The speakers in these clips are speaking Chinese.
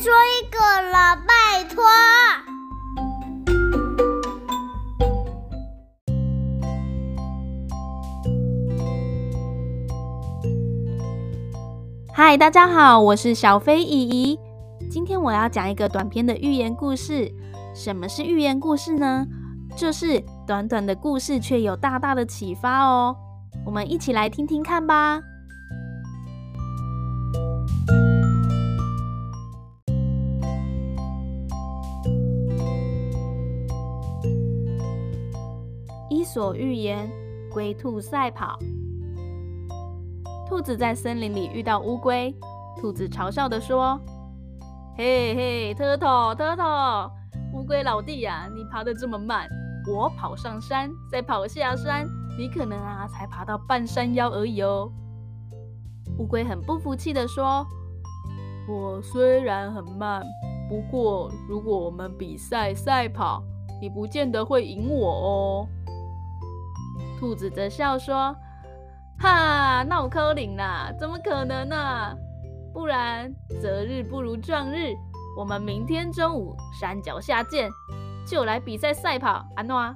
说一个了，拜托。嗨，大家好，我是小飞姨姨。今天我要讲一个短篇的寓言故事。什么是寓言故事呢？就是短短的故事，却有大大的启发哦。我们一起来听听看吧。伊索寓言：龟兔赛跑。兔子在森林里遇到乌龟，兔子嘲笑地说：“嘿嘿，特特特特，乌龟老弟呀，你爬得这么慢，我跑上山再跑下山，你可能啊才爬到半山腰而已哦。”乌龟很不服气地说：“我虽然很慢，不过如果我们比赛赛跑，你不见得会赢我哦。”兔子则笑说。哈，那我扣零啦，怎么可能呢、不然择日不如撞日，我们明天中午山脚下见，就来比赛赛跑，安诺啊。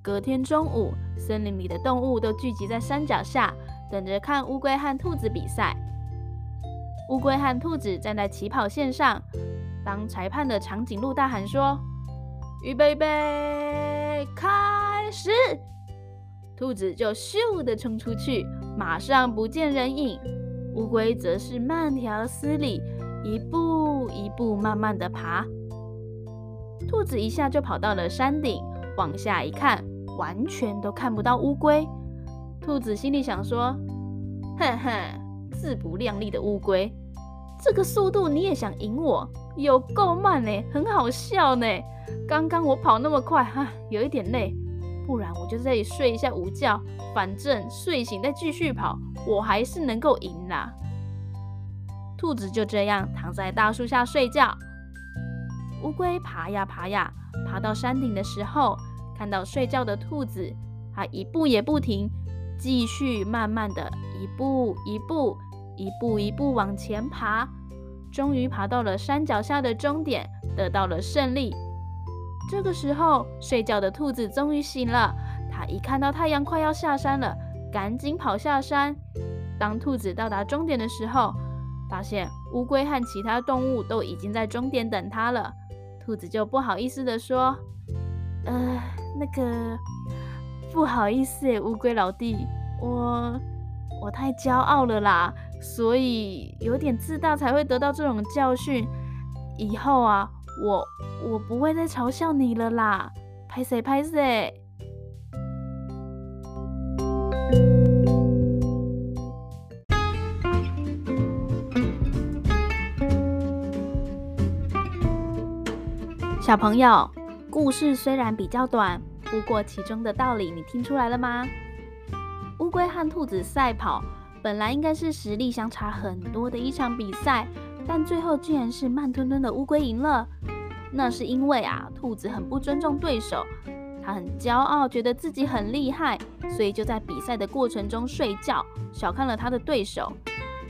隔天中午，森林里的动物都聚集在山脚下，等着看乌龟和兔子比赛。乌龟和兔子站在起跑线上，当裁判的长颈鹿大喊说：“预备备，开始！”兔子就咻的冲出去，马上不见人影。乌龟则是慢条斯理，一步一步慢慢的爬。兔子一下就跑到了山顶，往下一看，完全都看不到乌龟。兔子心里想说：“哼哼，自不量力的乌龟，这个速度你也想赢我？有够慢呢，很好笑呢。刚刚我跑那么快，哈，有一点累。”不然我就在这里睡一下午觉，反正睡醒再继续跑，我还是能够赢啦。兔子就这样躺在大树下睡觉。乌龟爬呀爬呀，爬到山顶的时候，看到睡觉的兔子，它一步也不停，继续慢慢的一步一步、一步一步往前爬，终于爬到了山脚下的终点，得到了胜利。这个时候，睡觉的兔子终于醒了。它一看到太阳快要下山了，赶紧跑下山。当兔子到达终点的时候，发现乌龟和其他动物都已经在终点等它了。兔子就不好意思地说：“呃，那个不好意思，乌龟老弟，我我太骄傲了啦，所以有点自大才会得到这种教训。以后啊。”我我不会再嘲笑你了啦，拍谢拍谢。小朋友，故事虽然比较短，不过其中的道理你听出来了吗？乌龟和兔子赛跑，本来应该是实力相差很多的一场比赛。但最后竟然是慢吞吞的乌龟赢了，那是因为啊，兔子很不尊重对手，他很骄傲，觉得自己很厉害，所以就在比赛的过程中睡觉，小看了他的对手。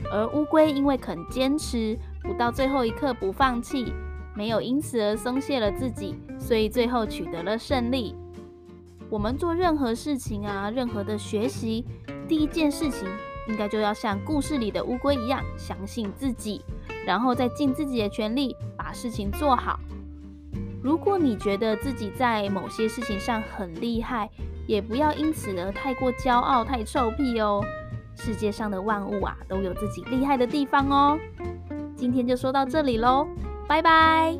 而乌龟因为肯坚持，不到最后一刻不放弃，没有因此而松懈了自己，所以最后取得了胜利。我们做任何事情啊，任何的学习，第一件事情应该就要像故事里的乌龟一样，相信自己。然后再尽自己的全力把事情做好。如果你觉得自己在某些事情上很厉害，也不要因此而太过骄傲、太臭屁哦。世界上的万物啊，都有自己厉害的地方哦。今天就说到这里喽，拜拜。